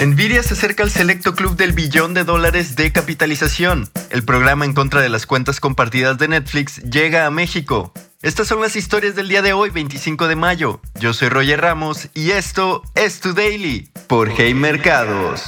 Nvidia se acerca al selecto club del billón de dólares de capitalización. El programa en contra de las cuentas compartidas de Netflix llega a México. Estas son las historias del día de hoy, 25 de mayo. Yo soy Roger Ramos y esto es To Daily por Hey Mercados.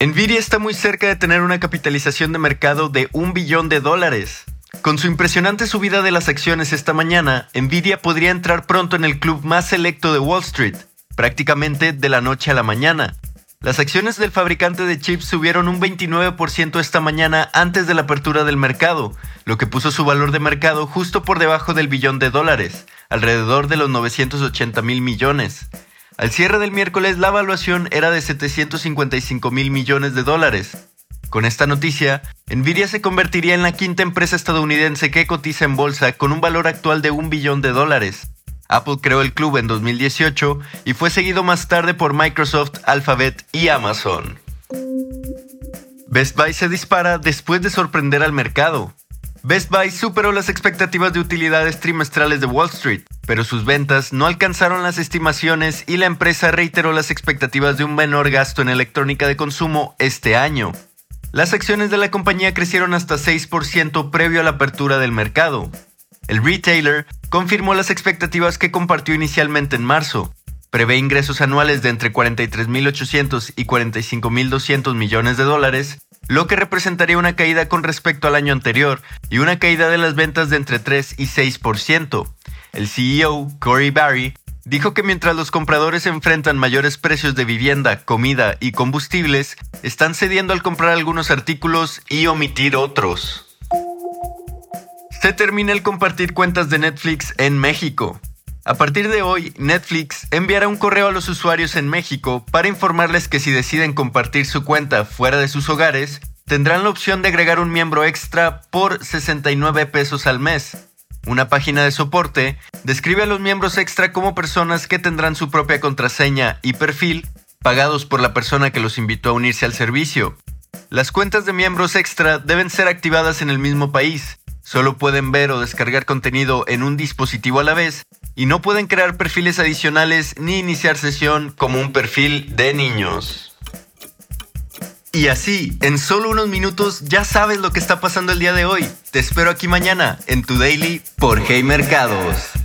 Nvidia está muy cerca de tener una capitalización de mercado de un billón de dólares. Con su impresionante subida de las acciones esta mañana, Nvidia podría entrar pronto en el club más selecto de Wall Street, prácticamente de la noche a la mañana. Las acciones del fabricante de chips subieron un 29% esta mañana antes de la apertura del mercado, lo que puso su valor de mercado justo por debajo del billón de dólares, alrededor de los 980 mil millones. Al cierre del miércoles la evaluación era de 755 mil millones de dólares. Con esta noticia, Nvidia se convertiría en la quinta empresa estadounidense que cotiza en bolsa con un valor actual de un billón de dólares. Apple creó el club en 2018 y fue seguido más tarde por Microsoft, Alphabet y Amazon. Best Buy se dispara después de sorprender al mercado. Best Buy superó las expectativas de utilidades trimestrales de Wall Street, pero sus ventas no alcanzaron las estimaciones y la empresa reiteró las expectativas de un menor gasto en electrónica de consumo este año. Las acciones de la compañía crecieron hasta 6% previo a la apertura del mercado. El retailer confirmó las expectativas que compartió inicialmente en marzo. Prevé ingresos anuales de entre 43.800 y 45.200 millones de dólares lo que representaría una caída con respecto al año anterior y una caída de las ventas de entre 3 y 6%. El CEO, Corey Barry, dijo que mientras los compradores enfrentan mayores precios de vivienda, comida y combustibles, están cediendo al comprar algunos artículos y omitir otros. Se termina el compartir cuentas de Netflix en México. A partir de hoy, Netflix enviará un correo a los usuarios en México para informarles que si deciden compartir su cuenta fuera de sus hogares, tendrán la opción de agregar un miembro extra por 69 pesos al mes. Una página de soporte describe a los miembros extra como personas que tendrán su propia contraseña y perfil pagados por la persona que los invitó a unirse al servicio. Las cuentas de miembros extra deben ser activadas en el mismo país. Solo pueden ver o descargar contenido en un dispositivo a la vez y no pueden crear perfiles adicionales ni iniciar sesión como un perfil de niños. Y así, en solo unos minutos ya sabes lo que está pasando el día de hoy. Te espero aquí mañana en tu daily por Hey Mercados.